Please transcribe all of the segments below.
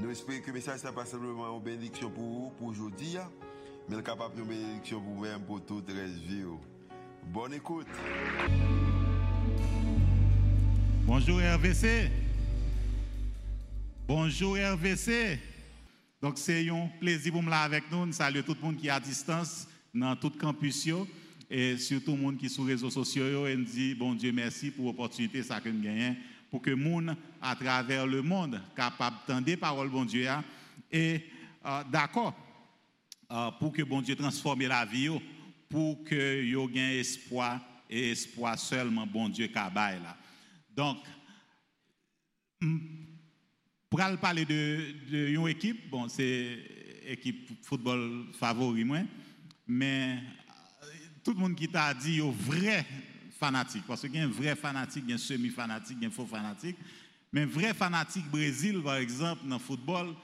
Nous espérons que le message n'est pas simplement une bénédiction pour vous, pour aujourd'hui, mais capable de bénédiction pour vous-même, pour toute la vie. Bonne écoute. Bonjour RVC. Bonjour RVC. Donc c'est un plaisir pour me là avec nous. Nous saluons tout le monde qui est à distance dans tout le campus et surtout le monde qui est sur les réseaux sociaux et nous dit bon Dieu merci pour l'opportunité ça que nous pour que monde à travers le monde capable d'entendre parole bon Dieu et euh, d'accord euh, pour que bon Dieu transforme la vie pour que yo gain espoir et espoir seulement bon Dieu cabaye là. Donc pour parler de, de une équipe bon c'est équipe football favori mais euh, tout le monde qui t'a dit yo vrai Parce qu'il y a un vrai fanatique, un semi-fanatique, un faux fanatique. Mais un vrai fanatique Brésil, par exemple, dans le football,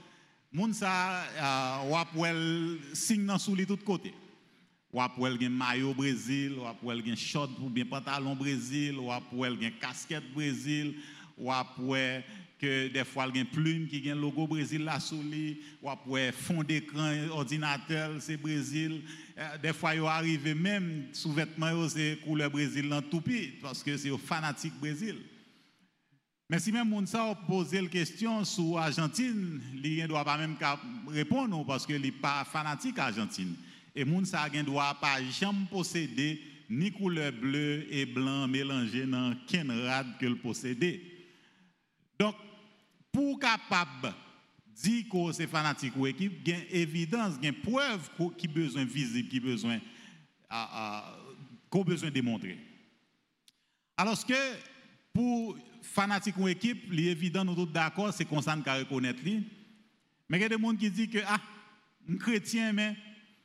moun sa euh, wapwel signe dans sous les tous côtés. Wapwel gen maillot Brésil, wapwel gen short ou bien pantalon Brésil, wapwel gen casquette Brésil, wapwel que des fois il y a plume qui a logo Brésil là sous lui, wapwel fond d'écran ordinateur c'est Brésil. Euh, des fois, ils arrivent même sous vêtements, c'est couleur Brésil dans tout parce que c'est fanatique Brésil. Mais si même moun ça posé la question sur Argentine, il ne doit pas même répondre parce qu'il n'est pas fanatique Argentine. Et moun ça ne doit pas jamais posséder ni couleur bleu et blanc mélangé dans qu'un rad que le posséder. Donc, pour capable dit que c'est fanatique ou équipe, il y a évidence, il preuve qui besoin visible, qui besoin qu'on besoin démontrer. Alors que pour fanatique ou équipe, il est évident, nous tous d'accord, c'est qu'on s'en reconnaître. Mais il y a des gens qui disent que, ah, un chrétien, mais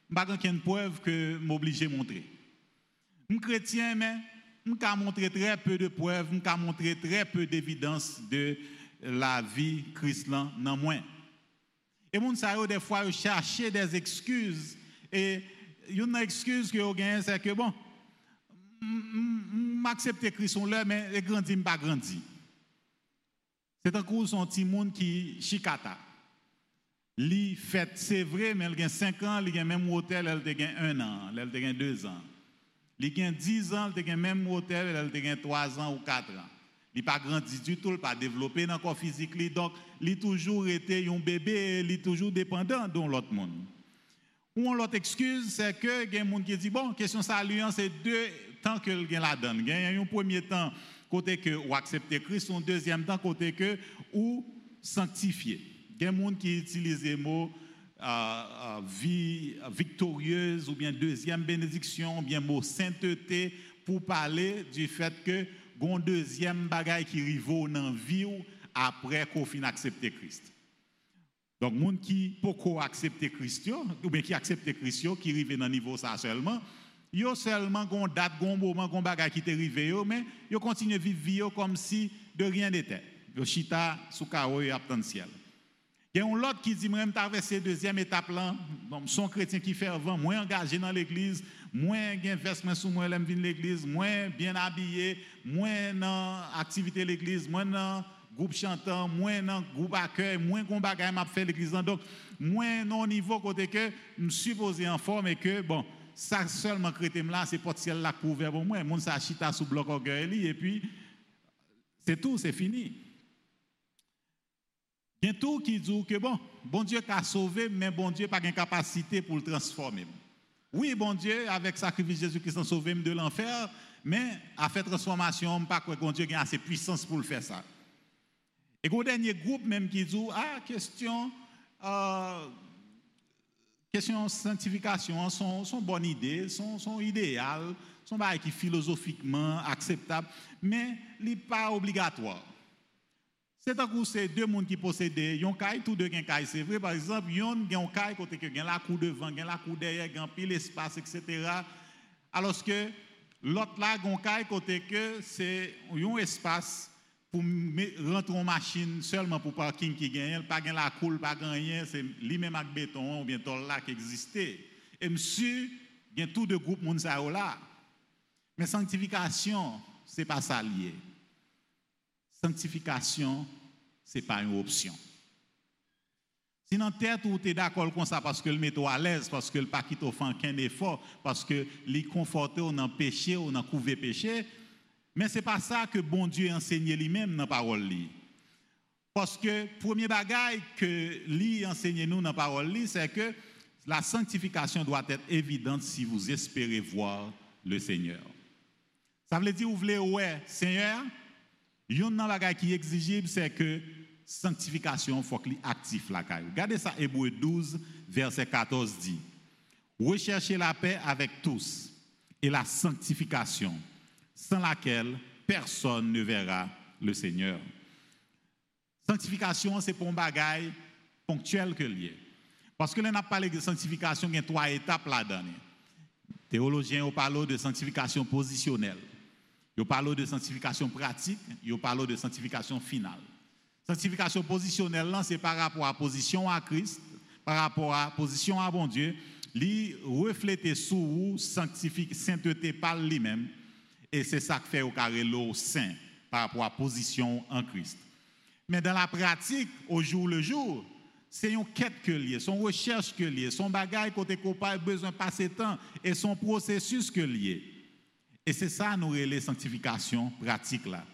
je n'ai de preuve que m'oblige à montrer. Un chrétien, mais je peux montrer très peu de preuves, je peux montrer très peu d'évidence de la vie non moins. Et moun sa yo des fois chercher des excuses et une excuse que gagnez c'est que bon m'accepter Christ son là mais les grandi pas grandi. C'est un coup son petit monde qui chikata. Li fait c'est vrai mais il a 5 ans, il a même hôtel, elle a 1 an, elle a 2 ans. Il a 10 ans, il a même hôtel, elle a 3 ans ou 4 ans. Il n'a pas grandi du tout, il n'a pas développé dans le corps physique. Donc, il toujours été un bébé, il est toujours dépendant de l'autre monde. Ou l'autre excuse, c'est que il y a des gens qui disent, bon, question hein, c'est deux temps que le la donne. Il y a un premier temps, côté que ou accepter Christ, un deuxième temps, côté que ou sanctifier. Il y a des gens qui utilisent le mot euh, euh, vie victorieuse, ou bien deuxième bénédiction, ou bien mot sainteté, pour parler du fait que un deuxième bagaille qui arrive dans vie après qu'on fin accepter Christ. Donc, gens qui pourquoi accepter Christ, ou bien qui acceptent Christ, qui arrivent dans niveau ça seulement, yo seulement gon date, gon moment, gon bagaille qui est arrivé, mais yo continuent à vivre comme si de rien n'était. Yo chita sous carreau et ciel. Il y a un autre qui dit, moi, je deuxième étape là, donc son chrétien qui avant, moins engagé dans l'église, moins gain vêtements sous moi, l'aime l'église, moins bien habillé, moins dans activité l'église, moins dans groupe chantant, moins dans groupe accueil, moins qu'on bagaille m'a fait l'église donc moins non niveau côté que me supposé en forme et que bon, ça seulement chrétien là, c'est pas ciel là couvert pour moi, mon ça chita sous bloc orgueil et puis c'est tout, c'est fini. Tout qui dit que bon, bon Dieu a sauvé, mais bon Dieu n'a pas de capacité pour le transformer. Oui, bon Dieu, avec sacrifice Jésus-Christ, a sauvé de l'enfer, mais à faire transformation, pas que bon Dieu a assez puissance pour le faire ça. Et le dernier groupe même qui dit, ah, question, euh, question sanctification, sont, sont bonnes idées, sont, sont idéales, sont qui philosophiquement acceptables, mais ce n'est pas obligatoire. C'est un coup, c'est deux mondes qui possèdent un caille, tous deux un caille. C'est vrai, par exemple, yon a un caille côté que gen la cour devant, la cour derrière, gen pile espace, etc. Alors que l'autre là, un caille côté que c'est un espace pour rentrer en machine seulement pour parking qui gagne, pas gagne la cour, pas rien, c'est lui-même avec béton ou bien là qui existait. Et monsieur, il y a tout de groupe moun là. Mais sanctification, c'est pas ça lié. Sanctification, c'est pas une option. Si dans tête tu d'accord comme ça parce que le met à l'aise, parce que le pas quitte fait aucun effort, parce que les conforté ou dans péché ou dans couver péché, mais ce n'est pas ça que bon Dieu enseigne lui-même dans la parole. Parce que premier bagage que lui enseigne nous dans la parole, c'est que la sanctification doit être évidente si vous espérez voir le Seigneur. Ça veut dire, vous voulez, ouais, Seigneur, un bagage qui est exigible, c'est que sanctification, faut qu'il actif la. Regardez ça, Hébreu 12, verset 14 dit Recherchez la paix avec tous et la sanctification, sans laquelle personne ne verra le Seigneur. Sanctification, c'est pour un bagage ponctuel que lié. Parce que là, on a parlé de sanctification, il y a trois étapes là-dedans. Parlé de sanctification positionnelle. Ils parlent de sanctification pratique, ils parlent de sanctification finale. Sanctification positionnelle, c'est par rapport à position à Christ, par rapport à position à bon Dieu, lui refléter sous vous sainteté par lui-même. Et c'est ça qui fait au carré l'eau saint par rapport à position en Christ. Mais dans la pratique, au jour le jour, c'est une quête que lié, son recherche que lié, son bagage côté copain besoin de passer temps et son processus que lié. Et c'est ça nous les sanctification pratique là.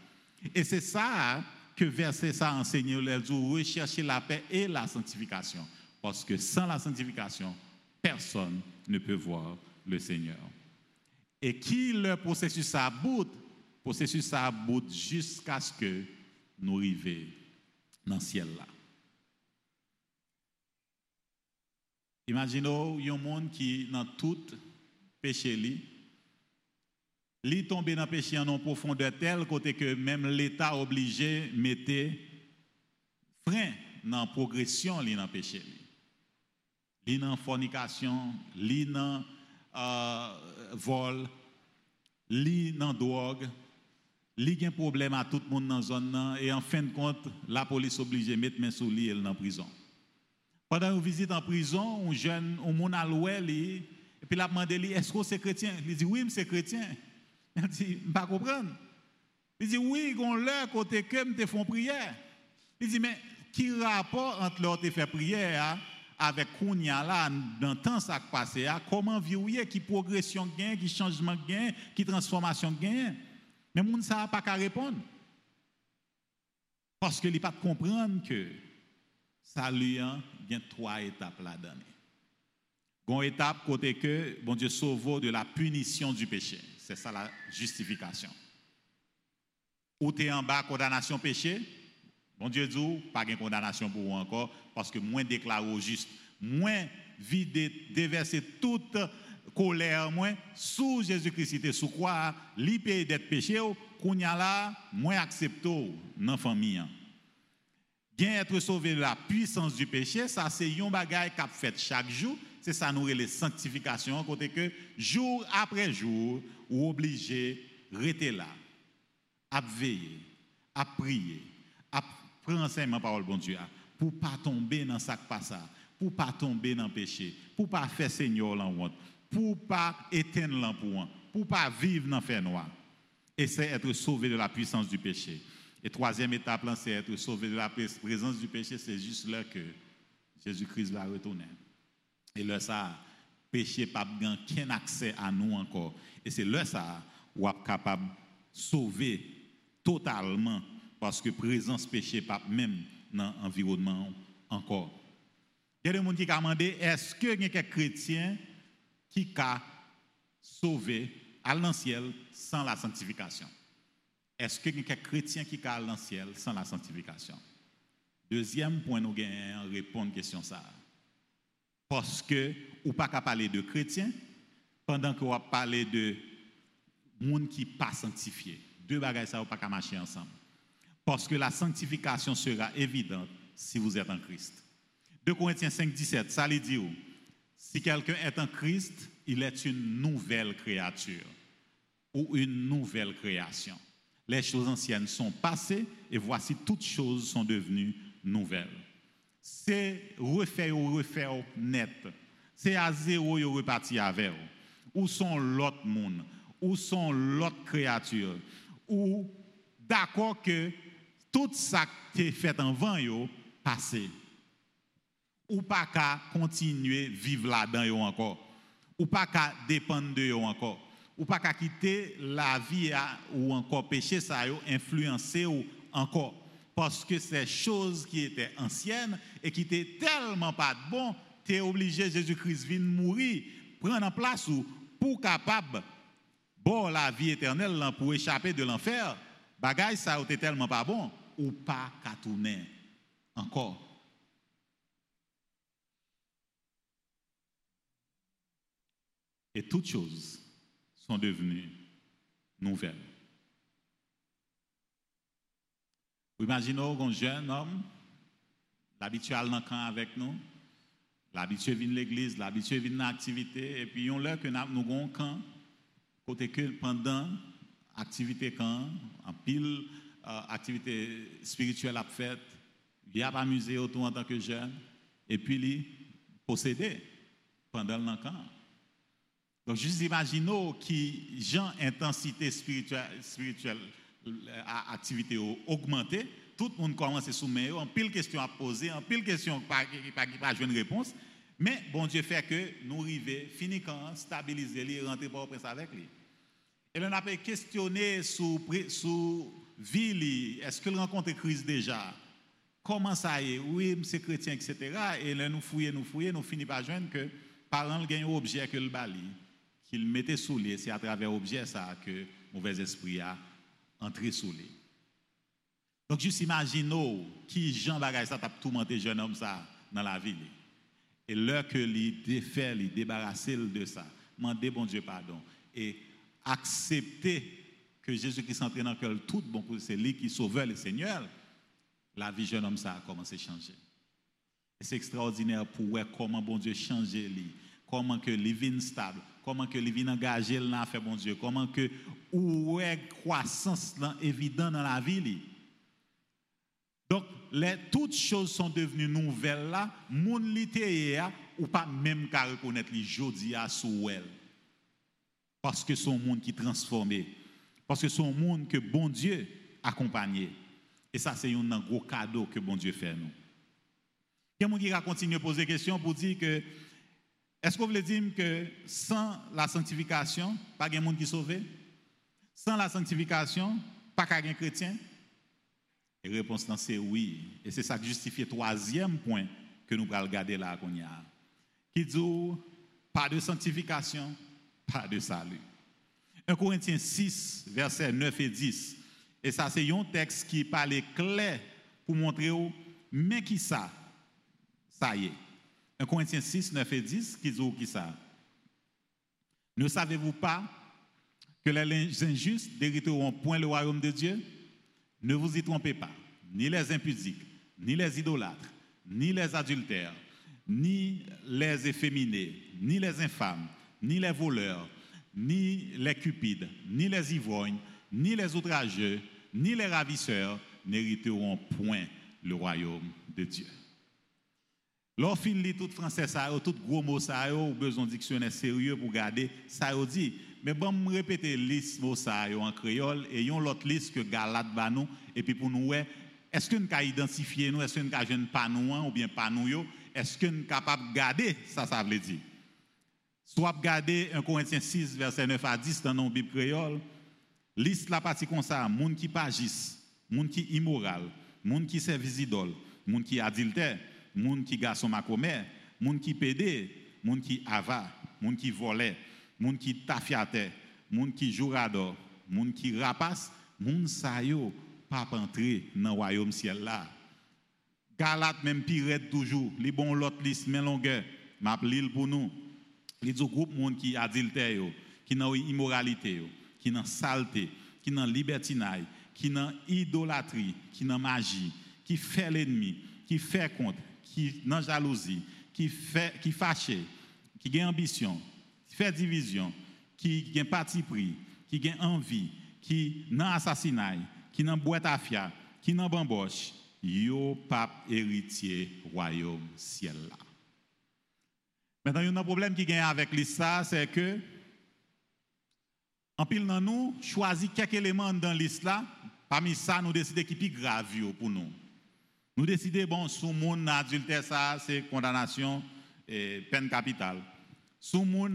Et c'est ça que verset ça enseigne les rechercher la paix et la sanctification parce que sans la sanctification, personne ne peut voir le Seigneur. Et qui le processus aboute, processus aboute jusqu'à ce que nous arrivions dans le ciel là. Imaginez un monde qui, dans tout péché, li tombe dans le péché en profondeur tel côté que même l'État obligé mettait frein dans la progression dans le péché. Li dans fornication, li dans euh, vol, li dans drogue, li un problème à tout le monde dans la zone et en fin de compte, la police obligée mettre main sur lui et dans prison. Pendant une visite en prison, un jeune, un monde a et puis il a demandé est-ce que c'est chrétien? Il dit oui, c'est chrétien. Il dit, je ne pas comprendre. Il dit, oui, on leur côté que me font prière. Il dit, mais qui rapport entre leur te fait prière hein, avec Kounia là, dans le temps ça passé, hein? comment vivre, qui progression gain, qui changement gain, qui transformation gain. Mais moun ça pas qu'à répondre. Parce que il pas comprendre que salut, hein, a trois étapes là-dedans. Une étape côté que bon Dieu sauve de la punition du péché. C'est ça la justification. Ou tu es en bas, condamnation péché, bon Dieu dit, pas de condamnation pour vous encore, parce que moins déclaré au juste, moins vider, déverser toute colère, moins sous Jésus-Christ, sous quoi, l'IP d'être péché, qu'on y a là, moins accepté dans la famille. Bien être sauvé de la puissance du péché, ça c'est un bagage qu'a fait chaque jour, c'est ça nous les sanctifications, côté que jour après jour, ou obligé rester là, à veiller, à prier, à prendre enseignement parole bon Dieu, pour pas tomber dans ça ça, pour pas tomber dans péché, pour pas faire Seigneur la honte, pour pas éteindre l'emploi, pour pas vivre dans fer noir. Et c'est être sauvé de la puissance du péché. Et troisième étape, c'est être sauvé de la présence du péché, c'est juste là que Jésus-Christ va retourner. Et là, ça, péché pas aucun accès à nous encore. Et c'est là ça ou capable de sauver totalement parce que présence péché pas même dans l'environnement encore. Il y a des gens qui ont demandé est-ce que y a quelques chrétiens qui a sauvé à l'ancien sans la sanctification? Est-ce que y a quelques chrétiens qui a ciel sans la sanctification? Deuxième point, nous avons répondre à la question ça. Parce que, ou pas qu'à parler de chrétiens, pendant qu'on va parler de monde qui pas sanctifié. Deux bagages ça ou pas qu'à marcher ensemble. parce que la sanctification sera évidente si vous êtes en Christ. 2 Corinthiens 5, 17, ça lui dit, si quelqu'un est en Christ, il est une nouvelle créature ou une nouvelle création. Les choses anciennes sont passées et voici toutes choses sont devenues nouvelles. C'est refaire ou refaire net. C'est à zéro ou reparti avec. Où sont l'autre monde? Où sont l'autre créature? Ou d'accord que tout ça qui est fait en vain, yo, passé. Ou pas qu'à continuer vivre là-dedans encore. Ou pas qu'à dépendre de yo encore. Ou pas qu'à quitter la vie ou encore péché ça yo influencer ou encore parce que c'est choses qui étaient anciennes et qui étaient tellement pas de bon, tu es obligé Jésus-Christ vient mourir, prendre en place ou pour capable bon la vie éternelle pour échapper de l'enfer. Bagaille ça était tellement pas bon ou pas qu'à tourner encore. Et toutes choses sont devenues nouvelles. Imaginez un jeune homme, l'habitué dans camp avec nous, l'habitué vient l'église, l'habitué vient de l'activité, et puis on l'a que nous avons un camp, côté que pendant l'activité camp, en pile, euh, activité spirituelle à fait, il a amusé autour en tant que jeune, et puis il possédé pendant le camp. Donc, juste imaginez qui, genre, intensité spirituelle, spirituelle à activité augmentée, tout le monde commence à soumettre, en pile question à poser, en pile question pas pas une réponse, mais bon Dieu fait que nous arrivons, finir quand stabiliser, les rentrer par prince avec lui. Et là, on a questionné sur sous vie, est-ce qu'il rencontre crise déjà? Comment ça y est? Oui, c'est chrétien, etc. Et là, nous fouillons, nous fouillons, nous finissons par joindre que parlant le gagne objet que le bali, qu'il mettait sous lui, c'est à travers l'objet ça que mauvais esprit a entré sous lui. Donc, juste imaginez qui Jean Bagay ça t'a tourmenté jeune homme ça dans la ville. Et l'heure que lui défait, lui débarrasser de ça, demander bon Dieu pardon et accepter que Jésus-Christ entre dans le cœur tout bon c'est lui qui sauveur le Seigneur, la vie jeune homme ça a commencé à changer. Et c'est extraordinaire pour voir comment bon Dieu change lui, comment que lui vient stable, comment que lui vient engagé là fait bon Dieu, comment que est croissance évidente dans la vie. Donc, les, toutes choses sont devenues nouvelles là, mon littéraire ou pas même qu'à reconnaître les jodi à sous. Parce que un monde qui transformé. Parce que un monde que bon Dieu accompagné. Et ça, c'est un gros cadeau que bon Dieu fait nous. A qui va continuer à poser des questions pour dire que est-ce vous voulez dire que sans la sanctification, pas de monde qui sauvé? Sans la sanctification, pas qu'un chrétien? Et la réponse c'est oui. Et c'est ça qui justifie le troisième point que nous allons regarder là qu'on y a. Qui dit pas de sanctification, pas de salut. 1 Corinthiens 6, versets 9 et 10. Et ça, c'est un texte qui parle clair pour montrer mais qui ça? Ça y est. 1 Corinthiens 6, 9 et 10, qui dit qui ça? Ne savez-vous pas que les injustes n'hériteront point le royaume de Dieu? Ne vous y trompez pas, ni les impudiques, ni les idolâtres, ni les adultères, ni les efféminés, ni les infâmes, ni les voleurs, ni les cupides, ni les ivrognes, ni les outrageux, ni les ravisseurs n'hériteront point le royaume de Dieu. Lorsqu'on lit tout français, ça, tout gros mot, ça, ou besoin de dictionnaire sérieux pour garder, ça dit, mais bon, je répéter liste mot ça en créole et yon l'autre liste que Galate et puis pour nous est-ce qu'on peut identifier nous, est-ce qu'on peut jeune pas nous ou bien pas nous est-ce qu'on capable de garder ça ça veut dire? Soit garder 1 Corinthiens 6 verset 9 à 10 dans nos Bible créole, liste la partie comme ça, monde qui pagis, monde qui immoral, monde qui servit idole, monde qui adultère, monde qui garçon macomère, monde qui pédé, monde qui ava, monde qui volait moun qui tafiate, moun qui jourador, moun qui rapace, moun sa yo pas entrer dans royaume ciel là. Galate même pirate toujours, li bon l'autre liste mais longueur, m'a l'île pour nous. Les du groupe moun qui adultère qui dans immoralité qui dans saleté, qui dans libertinage, qui dans idolâtrie, qui dans magie, qui fait l'ennemi, qui fait contre, qui dans jalousie, qui fait qui fâché, qui a ambition, fait division, qui a parti pris, qui a envie, qui dans assassinat, qui dans boîte à fia, qui dans bamboche, yo pape héritier royaume ciel là. Maintenant, il y a un problème qui gagne avec l'ISA, c'est que, en pile dans nous, choisit quelques éléments dans l'islam, parmi ça, nous décidons qui est plus grave pour nous. Nous décidons, bon, sous mon adultère, ça, c'est condamnation et peine capitale. Sous mon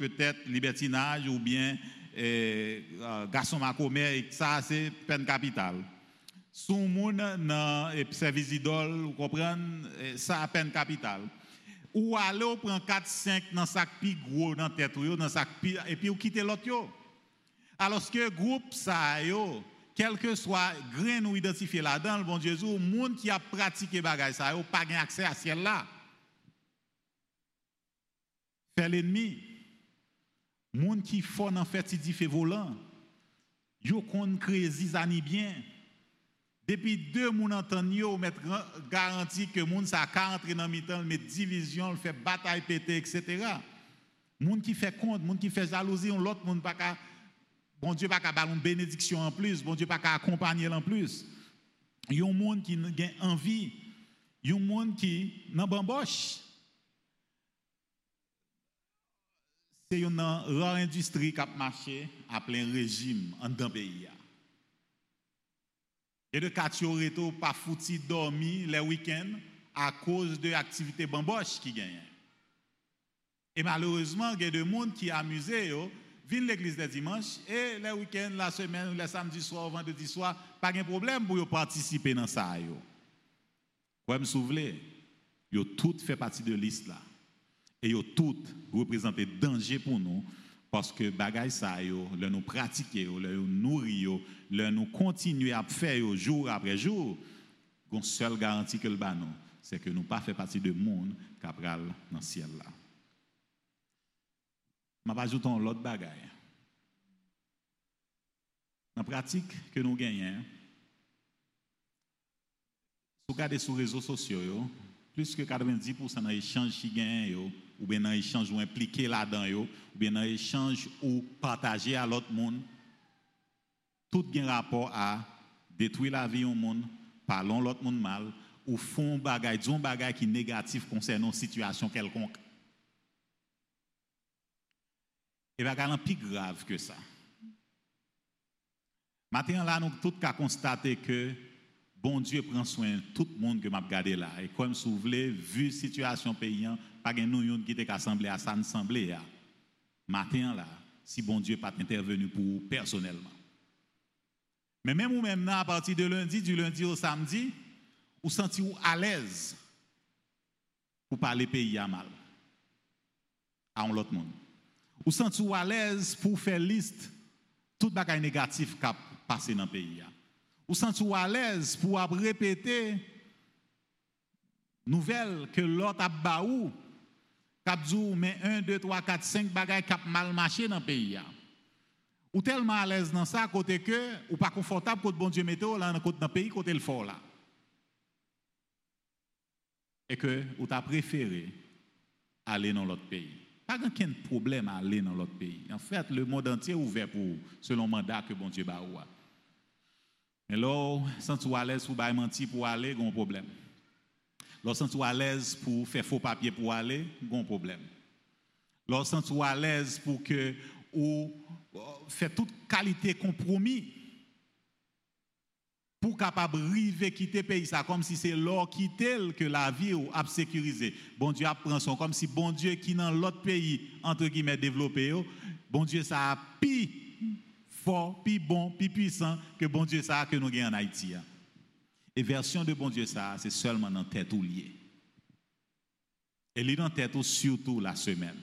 peut-être libertinage ou bien eh, garçon macomé, ça, c'est peine capitale. Sous mon service idole, vous comprenez, ça, peine capitale. Ou aller ou prend 4 5 dans sac plus gros dans tête dans sac et puis ou quitter l'autre alors que groupe ça yo quel que soit grain ou identifié là-dedans le bon Jésus monde qui a pratiqué bagage ça pas accès à ciel là fait l'ennemi monde qui font en fait fait volant yo kon zizani bien depuis deux moun entend yo mettre garantie que moun ça ka entrer dans mi-temps, mettre division, fait bataille pété etc. Moun qui fait compte, moun qui fait jalousie, l'autre moun pas ka bon Dieu pas ka une bénédiction en plus, bon Dieu pas ka accompagner en plus. Yon moun qui a envie, yon moun qui nan bamboche. C'est une rare industrie qui a marché à plein régime en dans pays. Et de Katioreto pas fouti dormi les week-ends à cause de l'activité bamboche qui gagne. Et malheureusement, il y a des gens qui amusés, viennent l'église le dimanche et les week-ends, la semaine, les samedis soir, vendredi soir, pas de problème pour participer dans ça. Vous me souvenez, yo tout fait partie de liste là. Et yo tout représenté danger pour nous parce que bagay ça yo, le nous pratiquer, le nous nourrir, le nous continuer à faire jour après jour, une seule garantie que le banon, c'est que nous pas fait partie de monde capral dans le ciel là. Je vais ajouter l'autre bagay. Dans pratique que nous gagnons, si vous regardez sur les réseaux sociaux, plus que 90% des échanges qui gagnent, ou bien dans échange ou impliqué là-dedans, ou bien dans échange ou partager à l'autre monde, tout a rapport à détruire la vie au monde, parlons l'autre monde mal, ou font bagay, disons bagay qui négatif concernant une situation quelconque. Et bien, plus grave que ça. Maintenant, là, nous tous qu'à constater que bon Dieu prend soin de tout le monde que m'a regardé là. Et comme vous voulez, vu la situation paysan, pas de nous qui était assemblé à ça assemblée. Matin là, si bon Dieu pas intervenu pour vous personnellement. Mais même ou même à partir de lundi, du lundi au samedi, vous sentez vous à l'aise pour parler pays à mal à un autre monde. Vous sentez vous à l'aise pour faire liste tout bagage négatif qui a passé dans le pays. Sentez vous à l'aise pour répéter nouvelles que l'autre a baou cap mais 1 2 3 4 5 bagages cap mal marché dans le pays ou tellement à l'aise dans ça côté que ou pas confortable côté bon Dieu météo là dans le pays côté le fort là. Et que ou t'a préféré aller dans l'autre pays. Pas aucun problème à aller dans l'autre pays. En fait le monde entier est ouvert pour selon le mandat que bon Dieu ba mais là sans tu à l'aise pour mentir pour aller un problème tu à l'aise pour faire faux papier pour aller, bon problème. Lorsque tu à l'aise pour que ou faire toute qualité compromis pour capable river quitter pays ça comme si c'est l'or quitter que la vie ou a sécurisé. Bon Dieu apprend son comme si bon Dieu qui dans l'autre pays entre guillemets développé bon Dieu ça a plus fort, plus bon, plus puissant que bon Dieu ça que nous avons en Haïti. Hein. Et version de bon Dieu, ça, c'est seulement dans tête ou lié. Et lui dans tête ou surtout la semaine.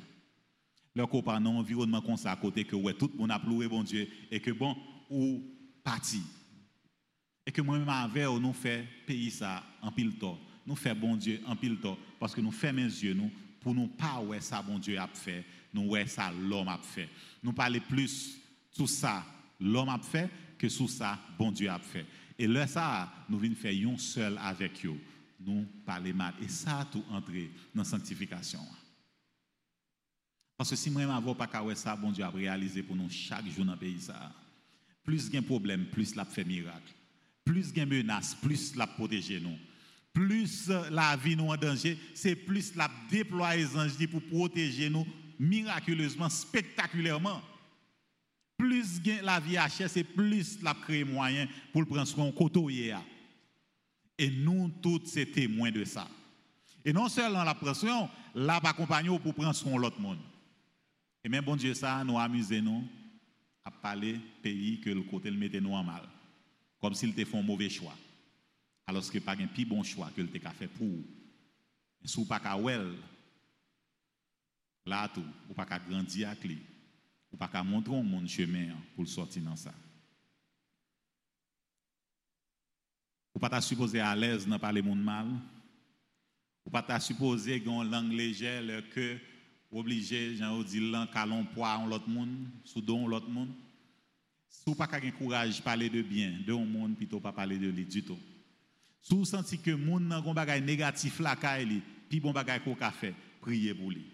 Le copain un environnement comme ça à côté que ouais, tout le monde a pleuré bon Dieu et que bon, ou parti. Et que moi-même avec nous fait pays ça en pile temps. Nous fait bon Dieu en pile temps parce que nous fermons les yeux nous pour nous pas ouais ça bon Dieu a fait, nous ouais ça l'homme a fait. Nous parler plus tout ça l'homme a fait que sous ça, bon Dieu a fait. Et là, ça, nous venons faire un seul avec eux. Nous parler mal. Et ça, tout entrer dans la sanctification. Parce que si moi, je pas qu'à ça, bon Dieu a réalisé pour nous chaque jour dans le pays. Ça. Plus il y a problème, plus il a fait miracle. Plus il y a menace, plus il a protégé nous. Plus la vie nous en danger, c'est plus la déployer les anges pour protéger nous miraculeusement, spectaculairement. Plus la vie a c'est plus la créer moyen pour le prendre soin côté. Et nous tous, c'est témoins de ça. Et non seulement la pression, la accompagner pour prendre soin l'autre monde. Et même bon Dieu, ça, nous amuser nous à parler pays que le côté le mettait nous en mal. Comme s'il te fait un mauvais choix. Alors que pas un plus bon choix que le te fait pour. Si vous pas là tout, ou pas grandir avec lui, ou pas montrer un monde chemin pour sortir dans ça. Ou pas supposé à l'aise dans parler monde mal. Ou pas supposé une langue légère que obligé, j'en dit là, calon poids en l'autre monde, sous don l'autre monde. Si vous pas de courage parler de bien de un monde plutôt pas parler de lui du tout. Si vous sentez que monde nan gon bagay négatif là li, puis bon bagay qu'on fait, priez pour lui.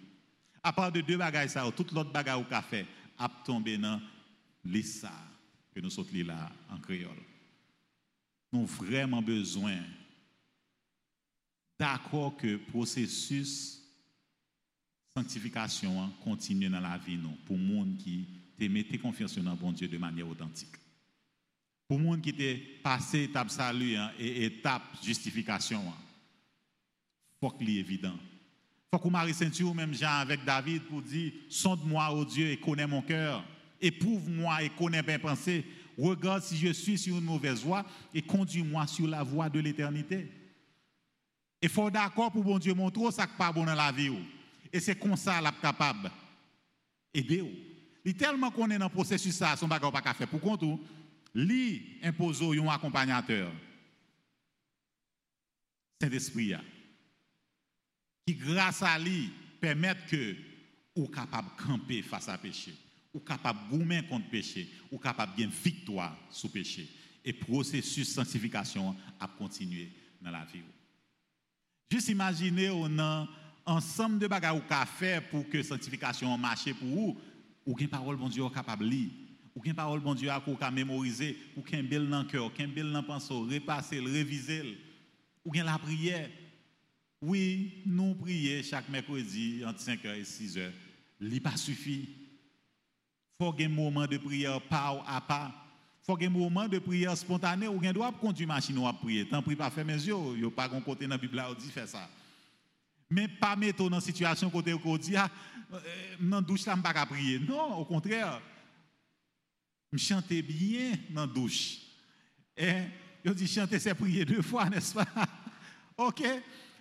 À part de deux bagages ça, tout l'autre bagay au café a tombé dans l'issa que nous sommes là en créole. Nous avons vraiment besoin d'accord que le processus sanctification continue dans la vie nous, pour les gens qui te mettent confiance dans bon Dieu de manière authentique. Pour les gens qui te passé étape salut hein, et étape justification, il faut que soit évident. Faut que Marie ceinture même Jean avec David pour dire sonde-moi ô Dieu et connais mon cœur. Éprouve-moi et connais mes pensées. Regarde si je suis sur une mauvaise voie et conduis-moi sur la voie de l'éternité. Et faut d'accord pour bon Dieu montrer ça pas bon dans la vie. Et c'est comme ça est capable d'aider. Il tellement qu'on est dans le processus, ça, son bagage pas faire. Pour contre, lui impose un accompagnateur. Saint-Esprit, qui grâce à lui permet que ou capable de camper face à péché, ou capable de goumer contre péché, ou capable de victoire sur péché. Et processus de sanctification a continué dans la vie. Juste imaginez on a ensemble de bagages ou faire pour que la sanctification marche pour vous, ou qu'une parole bon Dieu capable de lire, ou qu'une parole bon Dieu à mémoriser, ou qu'un bel dans le cœur, qu'un bel dans le pensée, repasser, réviser, ou la prière. Oui, nous prions chaque mercredi entre 5h et 6h. Ce n'est pas suffit. Il faut un moment de prière pas à pas. Il faut un moment de prière spontané ou bien doit conduire machine à prier. Tant pis pas faire mes yeux, il n'y a pas un côté dans la Bible où dit faire ça. Mais pas mettre dans une situation côté où dit ah euh, dans douche là pas prier. Non, au contraire. Je chante bien dans la douche. Et je dis chanter c'est prier deux fois, n'est-ce pas? OK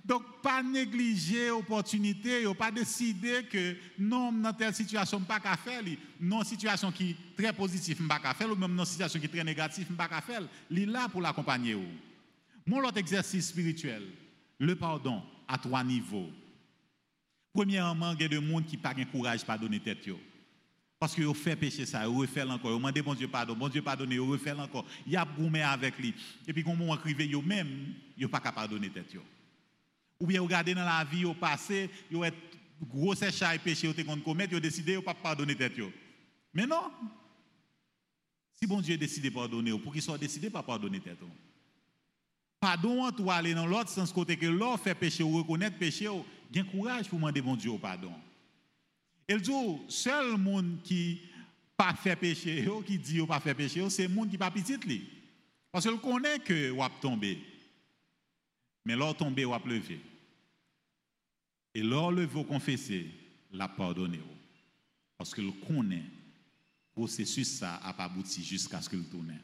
donc, pas négliger l'opportunité, pas décider que non, dans telle situation, je ne pas faire. Non, situation qui est très positive, je ne pas faire. Ou même dans situation qui est très négative, je ne pas faire. Il là pour l'accompagner. Mon autre exercice spirituel, le pardon à trois niveaux. Premièrement, il y a des gens qui n'ont pas courage de pardonner tête. Parce que vous fait péché ça, vous refait encore, vous demandez bon Dieu pardon, bon Dieu pardonne, vous refait encore. Il y a avec lui. Et puis, quand vous écrivez, vous même, vous pas capable de pardonner tête. Ou bien regardez dans la vie au passé, vous êtes gros séchage péché, vous avez commettre, vous décidé de ne pas pardonner tête. Mais non. Si bon Dieu décide de pardonner, pour qu'il soit décidé de pas pardonner tête. Pardon, tu aller dans l'autre sens côté que l'autre fait péché ou reconnaître péché, bien courage pour demander bon Dieu pardon. Et dit, seul monde qui pas fait péché, qui dit pas fait péché, c'est le monde qui pas petit Parce qu'il connaît que vous avez tombé. Mais l'autre tombé, vous avez levé. Et lors le vous confesser, la pardonner. Parce que le connaît, le processus ça a pas abouti jusqu'à ce que le tourne.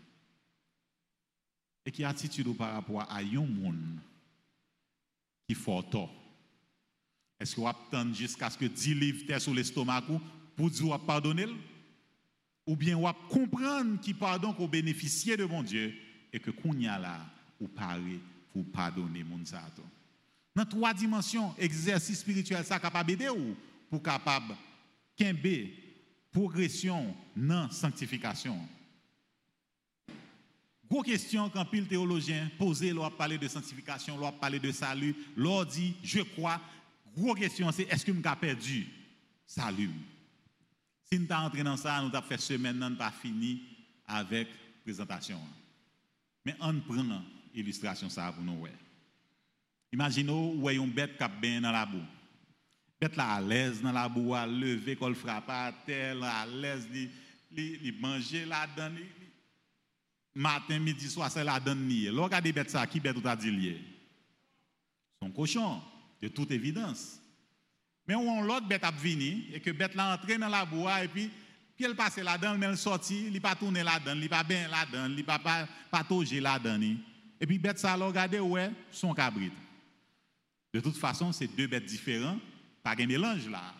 Et qui attitude par rapport à un monde qui fait tort. Est-ce que vous attendez jusqu'à ce que 10 livres soient sur l'estomac pour dire pardonner Ou bien vous comprendre qui pardon qu'on bénéficier de mon Dieu et que qu'on y a là, pour pardonner mon Zato. Dans trois dimensions, exercice spirituel, ça capable d'aider ou pour capable qu'un progression non sanctification? Gros question quand pile théologien posé, l'on parler de sanctification, l'on parler de salut, l'on dit je crois. Gros question c'est est-ce que avons perdu? Salut Si nous sommes entré dans ça, nous avons fait semaine, nous pas fini avec présentation. Mais on prend l'illustration ça pour nous. Imaginez où une bête qui bien dans la boue. Bête là à l'aise dans la boue, à lever, qu'on frappe à terre, à l'aise, il manger là-dedans, matin, midi, soir, c'est la donne nier. Lorsque des bêtes ça, qui bête ou t'a dit? Son cochon, de toute évidence. Mais on l'autre bête a venu et que bête l'a entré dans la bois et puis puis elle passe là-dedans, mais elle sorti, il pas tourné là-dedans, il pas bien là-dedans, il pas pas patauger là-dedans. Et puis bête ça l'a regardé ouais, son cabrit? De toute façon, c'est deux bêtes différentes, pas un mélange là.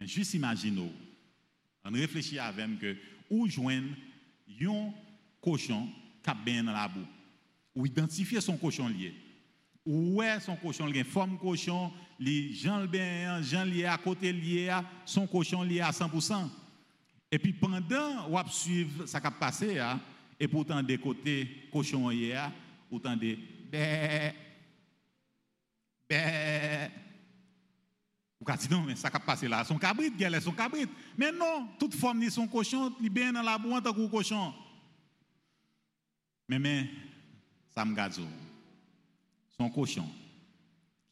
Mais juste imaginez, on réfléchit avec que où joindre un cochon qui a bien dans la boue? Ou identifier son cochon lié? Ou est son cochon lié, forme cochon, les gens bien, gens liés à côté lié, son cochon lié à 100%. Et puis pendant ou suivre ça qui a passé, et pourtant des côtés cochon hier, autant des bé. Vous avez dit non, mais ça qui passé là, son cabrit, son cabrit. Mais non, toute forme ni son cochon, il bien dans la boue en tant cochon. Mais, mais, ça me son cochon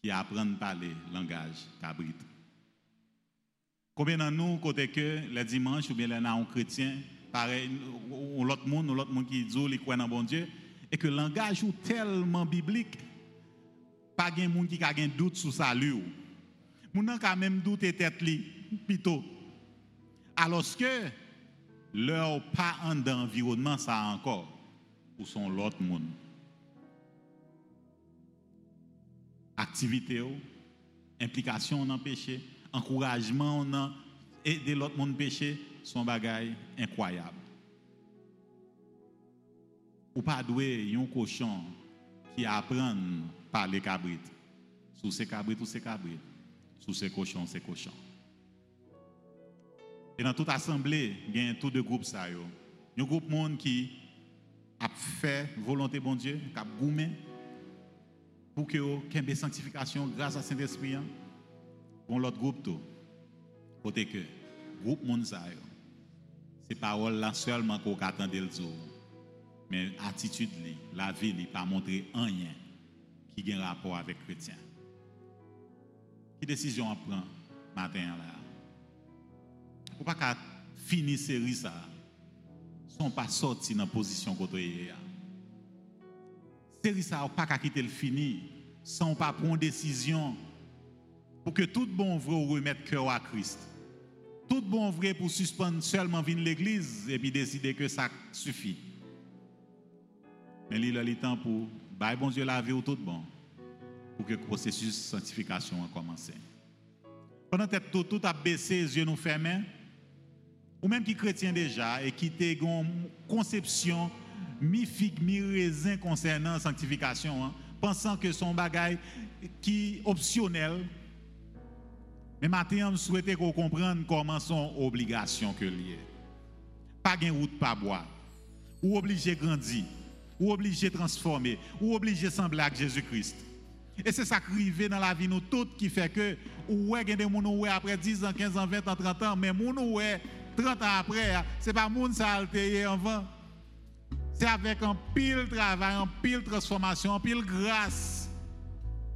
qui apprend à parler langage cabrit. Combien de nous, côté que les dimanches ou bien les un chrétien, pareil, ou l'autre monde, ou l'autre monde qui dit, les croit dans bon Dieu, et que le langage est tellement biblique, pas qui a un doute sur salut. Moun nan quand même doute tête li, plutôt. Alors que leur pas en environnement ça encore ou sont l'autre monde. Activité, implication dans péché, encouragement dans aider l'autre monde péché, sont bagaille incroyable. Ou pas doué un cochon qui apprend parler cabrit. Sous ces cabrites ou ces cabrites. Sous ces cochons, ces cochons. Et dans toute assemblée, il y a tout de groupes ça. Un groupe monde qui a fait volonté bon Dieu, qui a goumé pour que ayez sanctification grâce à Saint-Esprit. Bon l'autre groupe tout. Côté que groupe monde ça c'est parole là seulement qu'on attend le dire. Mais attitude la vie n'est pas montrer rien qui a un rapport avec les chrétiens. Quelle décision on prend matin là? Pour pas finir série ça sont pas sortis dans la position côté série ça pas qu'à quitter le fini sans pas prendre décision pour que tout bon vrai remettre cœur à Christ. Tout bon vrai pour suspendre seulement l'église et puis décider que ça suffit. Mais il a le temps pour bah bon Dieu la vie au tout bon pour que le processus de sanctification a commencé. Pendant que tout, tout a baissé, les yeux nous fermés, ou même qui chrétien déjà et qui a une conception mi-figue, mi-raisin concernant la sanctification, hein, pensant que son bagage qui optionnel. Mais maintenant, je souhaite qu'on comprenne comment son obligation que lié. Pas de route, pas boire. Ou obligé grandir, ou obligé de transformer, ou obligé sembler à Jésus-Christ. Et c'est ça qui arrive dans la vie nous toutes qui fait que, ou ouais, des gens après 10 ans, 15 ans, 20 ans, 30 ans, mais nous, ouais, 30 ans après, ce n'est pas monde ça altéré avant. C'est avec un pile travail, un pile transformation, un pile grâce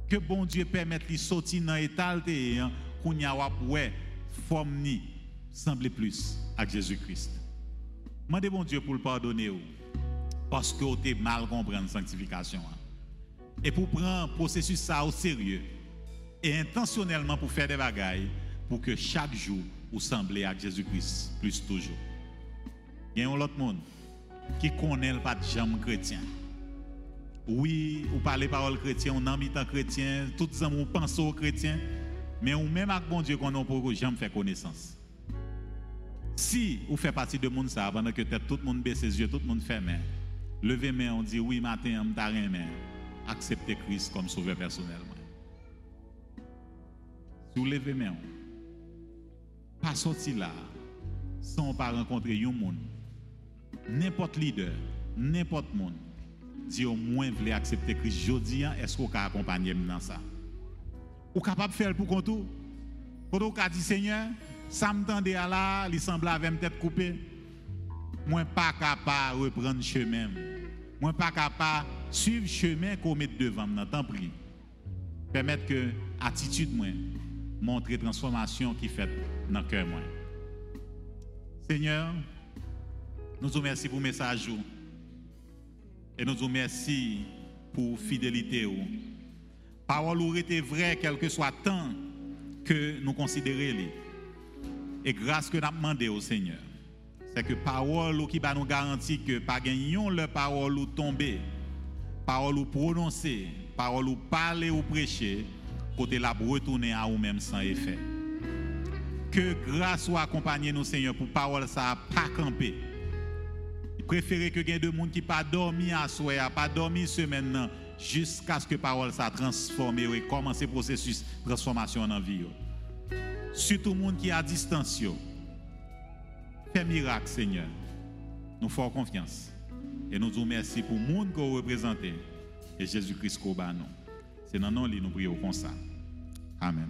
que bon Dieu permet de sortir dans l'état altéré, hein, qu'on y a ouais, forme ni, plus à Jésus-Christ. Demandez bon Dieu pour le pardonner parce que vous avez mal compris la sanctification. Hein. Et pour prendre le processus ça au sérieux et intentionnellement pour faire des bagailles pour que chaque jour ou sembler à Jésus-Christ plus toujours. Il y a un autre monde qui connaît pas de chrétien. Oui, ou parler parole chrétien, on a mis chrétien, tout les gens pensent aux chrétiens, mais on même avec bon Dieu qu'on a pour jamais faire connaissance. Si vous faites partie de monde ça, pendant que tout le monde baisse ses yeux, tout le monde ferme, levez main, on dit oui, matin, on t'a rien, accepter Christ comme sauveur personnellement. Si vous levez main, pas sortir là sans pas rencontrer un monde, n'importe leader, n'importe monde dit au moins voulez accepter Christ. Jodi est-ce qu'on peut accompagner dans ça? Ou capable de faire pour compte tout? Quand on dit Seigneur ça me tendait à là il semble avec tête coupée moi pas capable reprendre chemin. Moi pas capable suivre chemin qu'on met devant moi tant prie permettre que attitude moi montre transformation qui fait dans cœur Seigneur nous vous remercions pour le message et nous vous remercions pour fidélité parole aurait été vraie quel que soit le temps que nous considérons et grâce que nous demandé au Seigneur c'est que parole qui va nous garantir que pas gagnons le parole ou tomber parole ou prononcer parole ou parler ou prêcher côté la retourner à nous-mêmes sans effet que grâce soit accompagner nous Seigneur pour parole ça pas camper préférer que gagne de monde qui pas dormi à soir pas dormi semaine jusqu'à ce que parole ça transforme et commencer processus de transformation dans vie surtout le monde qui est à distance miracle, Seigneur. Nous faisons confiance. Et nous vous merci pour le monde que vous représentez. Et Jésus-Christ qu'on bat nous. C'est dans nous que nous prions comme ça. Amen.